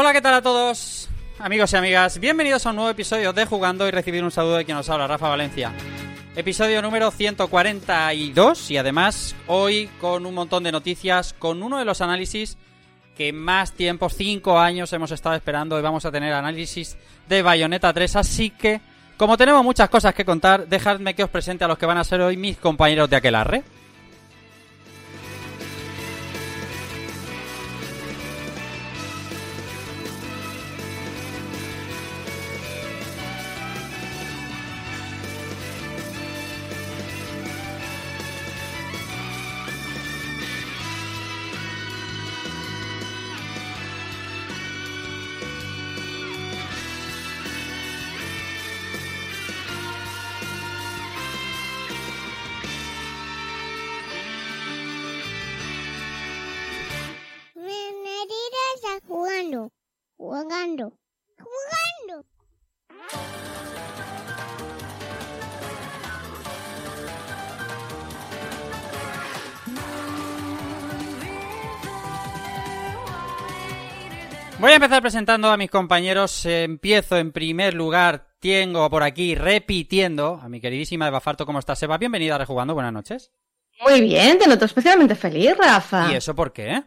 Hola, ¿qué tal a todos? Amigos y amigas, bienvenidos a un nuevo episodio de Jugando y recibir un saludo de quien nos habla, Rafa Valencia. Episodio número 142 y además hoy con un montón de noticias, con uno de los análisis que más tiempo, 5 años hemos estado esperando y vamos a tener análisis de Bayonetta 3, así que como tenemos muchas cosas que contar, dejadme que os presente a los que van a ser hoy mis compañeros de Aquelarre. Voy a empezar presentando a mis compañeros. Empiezo en primer lugar. Tengo por aquí repitiendo a mi queridísima Eva Farto. ¿Cómo estás, Eva? Bienvenida a Rejugando. Buenas noches. Muy bien, te noto especialmente feliz, Rafa. ¿Y eso por qué?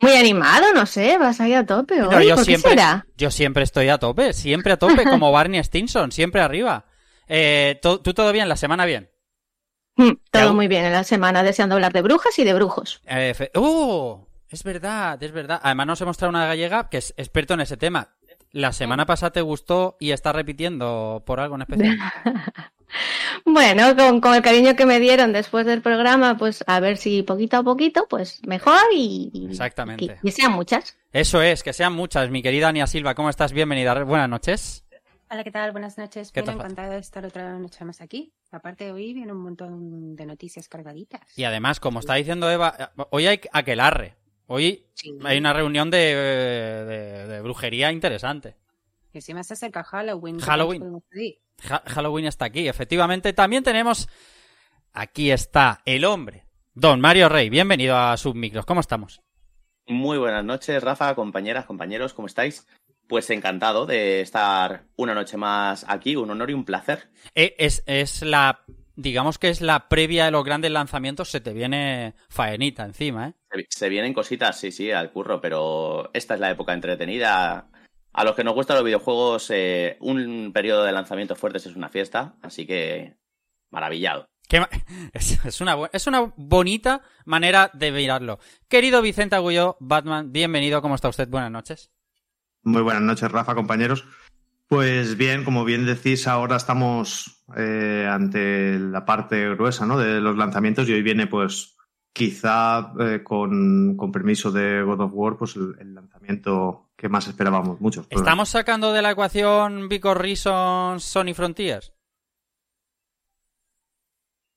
Muy animado, no sé, vas ahí a tope hoy. No, yo ¿Por qué siempre, será? yo siempre estoy a tope, siempre a tope, como Barney Stinson, siempre arriba. Eh, ¿tú, todo bien? ¿La semana bien? Mm, ¿Te Todo muy bien en la semana, deseando hablar de brujas y de brujos. Eh, fe- ¡Uh! Es verdad, es verdad. Además nos hemos traído una gallega que es experto en ese tema. La semana pasada te gustó y está repitiendo por algo en especial. Bueno, con, con el cariño que me dieron después del programa, pues a ver si poquito a poquito, pues mejor y, y- Exactamente. y, y sean muchas. Eso es, que sean muchas. Mi querida Ania Silva, ¿cómo estás? Bienvenida. Buenas noches. Hola, ¿qué tal? Buenas noches. ¿Qué Bien tal? encantada de estar otra noche más aquí. Aparte, hoy viene un montón de noticias cargaditas. Y además, como está diciendo Eva, hoy hay aquelarre. Hoy Sí. hay una reunión de, de- de brujería interesante. Y encima se acerca Halloween. ¿qué Halloween. más? Ha- Halloween está aquí, efectivamente. También tenemos. Aquí está el hombre. Don Mario Rey, bienvenido a Submicros. ¿Cómo estamos? Muy buenas noches, Rafa, compañeras, compañeros, ¿cómo estáis? Pues encantado de estar una noche más aquí, un honor y un placer. Eh, Es, es la. Digamos que es la previa de los grandes lanzamientos. Se te viene faenita encima, ¿eh? Se, vienen cositas, sí, sí, al curro, pero esta es la época entretenida. A los que nos gustan los videojuegos, eh, un periodo de lanzamientos fuertes es una fiesta, así que maravillado. Qué ma- Es, es una, es una bonita manera de mirarlo. Querido Vicente Agulló, Batman, bienvenido. ¿Cómo está usted? Buenas noches. Muy buenas noches, Rafa, compañeros. Pues bien, como bien decís, ahora estamos eh, ante la parte gruesa ¿no? de los lanzamientos y hoy viene, pues, quizá eh, con, con permiso de God of War, pues el, el lanzamiento que más esperábamos muchos. ¿Estamos sacando de la ecuación Because Reasons Sony Frontiers?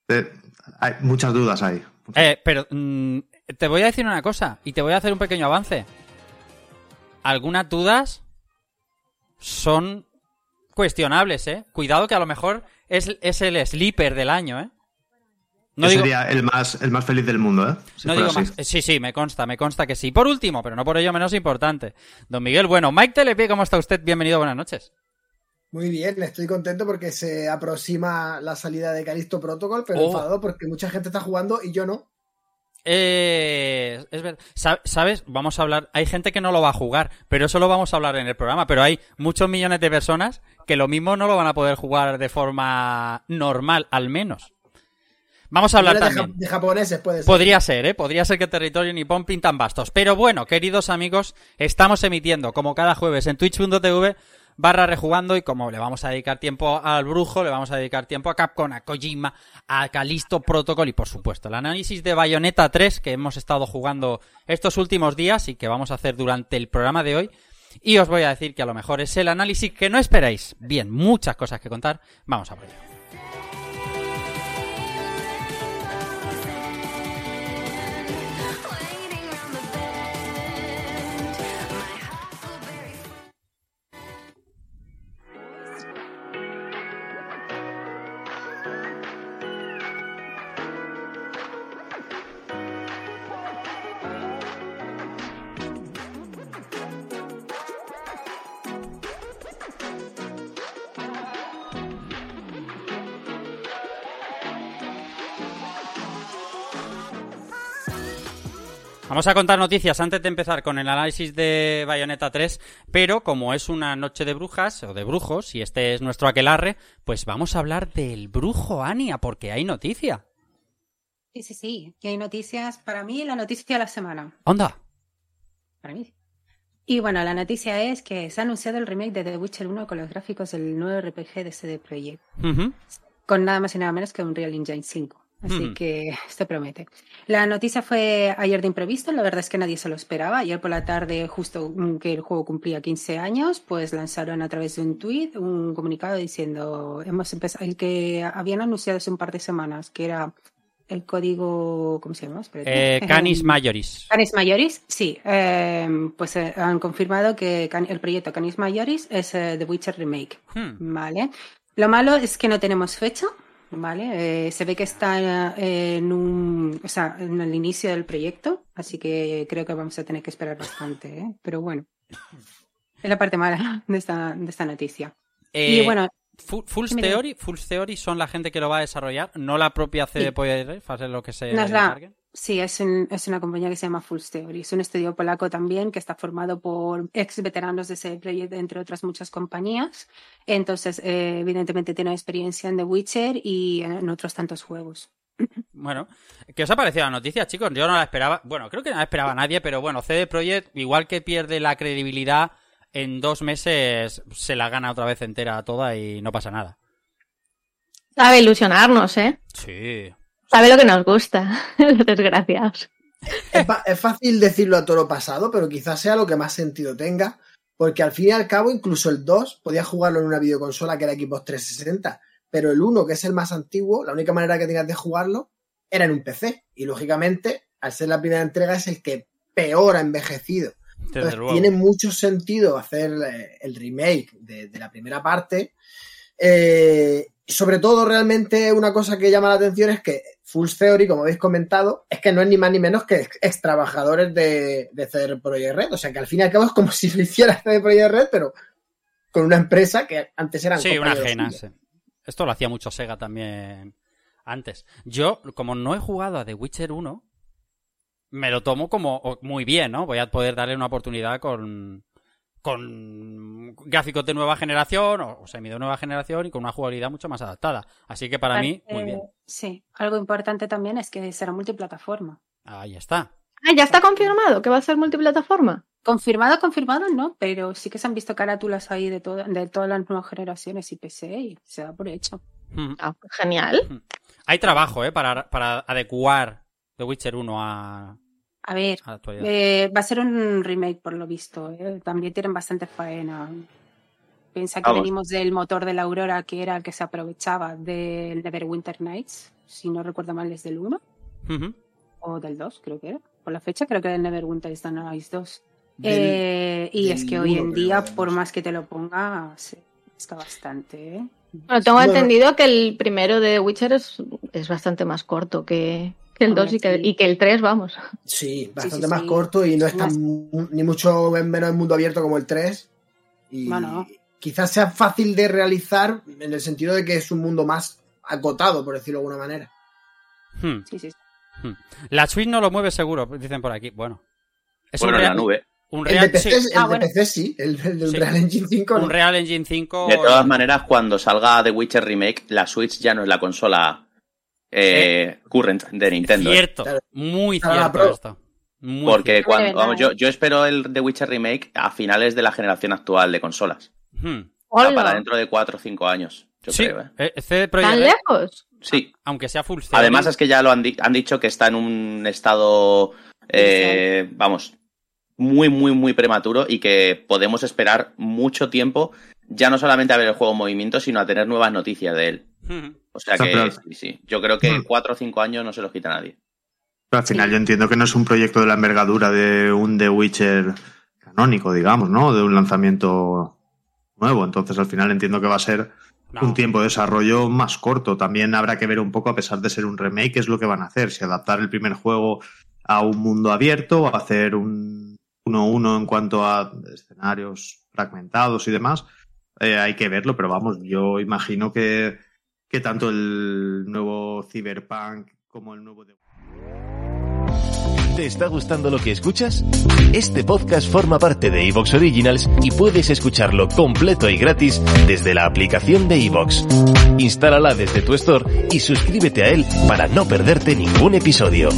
eh, hay muchas dudas ahí. Eh, pero mm, te voy a decir una cosa y te voy a hacer un pequeño avance. Algunas dudas son cuestionables, ¿eh? Cuidado que a lo mejor es, es el sleeper del año, ¿eh? No Yo digo, sería el más, el más feliz del mundo, ¿eh? Si no digo más. Sí, sí, me consta, me consta que sí. Por último, pero no por ello menos importante. Don Miguel, bueno, Mike Telepie, ¿cómo está usted? Bienvenido, buenas noches. Muy bien, estoy contento porque se aproxima la salida de Calisto Protocol, pero Oh. enfadado porque mucha gente está jugando y yo no. Eh, es verdad. Sa- ¿Sabes? Vamos a hablar. Hay gente que no lo va a jugar, pero eso lo vamos a hablar en el programa. Pero hay muchos millones de personas que lo mismo no lo van a poder jugar de forma normal, al menos. Vamos a hablar de, también. de japoneses puede ser. Podría ser, ¿eh? Podría ser que Territorio Nippon pintan bastos. Pero bueno, queridos amigos, estamos emitiendo como cada jueves en twitch.tv barra rejugando y como le vamos a dedicar tiempo al brujo, le vamos a dedicar tiempo a Capcom, a Kojima, a Calisto Protocol y por supuesto el análisis de Bayonetta 3 que hemos estado jugando estos últimos días y que vamos a hacer durante el programa de hoy. Y os voy a decir que a lo mejor es el análisis que no esperáis. Bien, muchas cosas que contar. Vamos a por ello. Vamos a contar noticias antes de empezar con el análisis de Bayonetta 3, pero como es una noche de brujas o de brujos y este es nuestro aquelarre, pues vamos a hablar del brujo Ania porque hay noticia. Sí, sí, sí. Y hay noticias. Para mí, la noticia de la semana. Onda. Para mí. Y bueno, la noticia es que se ha anunciado el remake de The Witcher 1 con los gráficos del nuevo RPG de CD Projekt. Con nada más y nada menos que un Real Engine 5. Así que esto promete. La noticia fue ayer de imprevisto, la verdad es que nadie se lo esperaba. Ayer por la tarde, justo que el juego cumplía 15 años, pues lanzaron a través de un tweet un comunicado diciendo, hemos empezado, el que habían anunciado hace un par de semanas, que era el código, ¿cómo se llama? Eh, Canis Majoris. Canis Majoris, sí, eh, pues eh, han confirmado que Can- el proyecto Canis Majoris es eh, The Witcher Remake. Hmm. Vale. Lo malo es que no tenemos fecha, ¿vale? Eh, se ve que está eh, en un, o sea, en el inicio del proyecto, así que creo que vamos a tener que esperar bastante, ¿eh? Pero bueno, es la parte mala de esta, de esta noticia. Eh, y bueno, Fu- Full Dime, dime. Theory, Full Theory son la gente que lo va a desarrollar, no la propia CD Sí. Projekt Red, lo que se la- encarguen. Sí, es, un- es una compañía que se llama Full Theory. Es un estudio polaco también que está formado por ex veteranos de ese proyecto, entre otras muchas compañías. Entonces, eh, evidentemente tiene experiencia en The Witcher y en otros tantos juegos. Bueno, ¿qué os ha parecido la noticia, chicos? Yo no la esperaba. Bueno, creo que no la esperaba nadie, pero bueno, CD Projekt, igual que pierde la credibilidad, en dos meses se la gana otra vez entera toda y no pasa nada. Sabe ilusionarnos, ¿eh? Sí. Sabe lo que nos gusta, los desgraciados. Es, fácil decirlo a toro pasado, pero quizás sea lo que más sentido tenga, porque al fin y al cabo, incluso el 2 podía jugarlo en una videoconsola que era Xbox 360, pero el 1, que es el más antiguo, la única manera que tenías de jugarlo era en un PC. Y lógicamente, al ser la primera entrega, es el que peor ha envejecido. Entonces, tiene mucho sentido hacer eh, el remake de, de la primera parte. Eh, sobre todo, realmente, una cosa que llama la atención es que Full Theory, como habéis comentado, es que no es ni más ni menos que ex, trabajadores de, de CD Projekt Red. O sea que al fin y al cabo es como si lo hiciera CD Projekt Red, pero con una empresa que antes eran Sí, una ajena. sí. Esto lo hacía mucho Sega también antes. Yo, como no he jugado a The Witcher 1, me lo tomo como muy bien, ¿no? Voy a poder darle una oportunidad con, con gráficos de nueva generación o, o semi de nueva generación y con una jugabilidad mucho más adaptada. Así que para mí, muy Eh, bien. Sí, algo importante también es que será multiplataforma. Ahí está. Ah, ya está confirmado que va a ser multiplataforma. Confirmado, confirmado, no, pero sí que se han visto carátulas ahí de, todo- de todas las nuevas generaciones y PC y se da por hecho. Mm. Ah, genial. Hay trabajo, ¿eh? Para, para adecuar The Witcher 1 a, A ver, a eh, va a ser un remake por lo visto. ¿eh? También tienen bastante faena. Piensa que Vamos. venimos del motor de la Aurora, que era el que se aprovechaba del Neverwinter Nights, si no recuerdo mal, es del 1 Ujú. o del 2, creo que era. Por la fecha, creo que del Neverwinter Nights 2. Del- Eh, y es que hoy en día, por más que te lo ponga, se está bastante. ¿eh? Bueno, tengo Bueno. entendido que el primero de Witcher es, es bastante más corto que, que el Hombre, 2 y que, sí. y que el 3, vamos. Sí, bastante sí, más sí. corto y no es tan ni mucho menos en mundo abierto como el 3. Y, No, no. quizás sea fácil de realizar en el sentido de que es un mundo más acotado, por decirlo de alguna manera. Hmm. Sí, sí. Hmm. La Switch no lo mueve seguro, dicen por aquí. Bueno. Es bueno, un en la real, nube. un El real, de PC, sí, el Ah, de bueno. PC sí, el, el de Sí. Unreal Engine 5 no. un Real Engine 5. De todas maneras, cuando salga The Witcher Remake, la Switch ya no es la consola eh, current de Nintendo. ¿eh? Cierto, muy cierto esto. Muy Porque cierto. cuando, vamos, yo, yo espero el The Witcher Remake a finales de la generación actual de consolas. Hmm. O sea, Hola. para dentro de 4 o 5 años, yo Sí, creo. ¿eh? eh, Projekt ¿Tan lejos? Sí. aunque sea full Además es que ya lo han, di- han dicho que está en un estado, eh, vamos, muy, muy, muy prematuro y que podemos esperar mucho tiempo ya no solamente a ver el juego en movimiento, sino a tener nuevas noticias de él. O sea O sea, que pero- sí, sí. Yo creo que Hmm. 4 o 5 años no se los quita nadie. Pero al final yo entiendo que no es un proyecto de la envergadura de un The Witcher canónico, digamos, ¿no? De un lanzamiento nuevo. Entonces al final entiendo que va a ser No. un tiempo de desarrollo más corto. También habrá que ver un poco, a pesar de ser un remake, qué es lo que van a hacer. Si adaptar el primer juego a un mundo abierto, o hacer un 1-1 en cuanto a escenarios fragmentados y demás. Eh, hay que verlo, pero vamos, yo imagino que, que tanto el nuevo Cyberpunk como el nuevo... ¿Te está gustando lo que escuchas? Este podcast forma parte de Evox Originals y puedes escucharlo completo y gratis desde la aplicación de Evox. Instálala desde tu store y suscríbete a él para no perderte ningún episodio.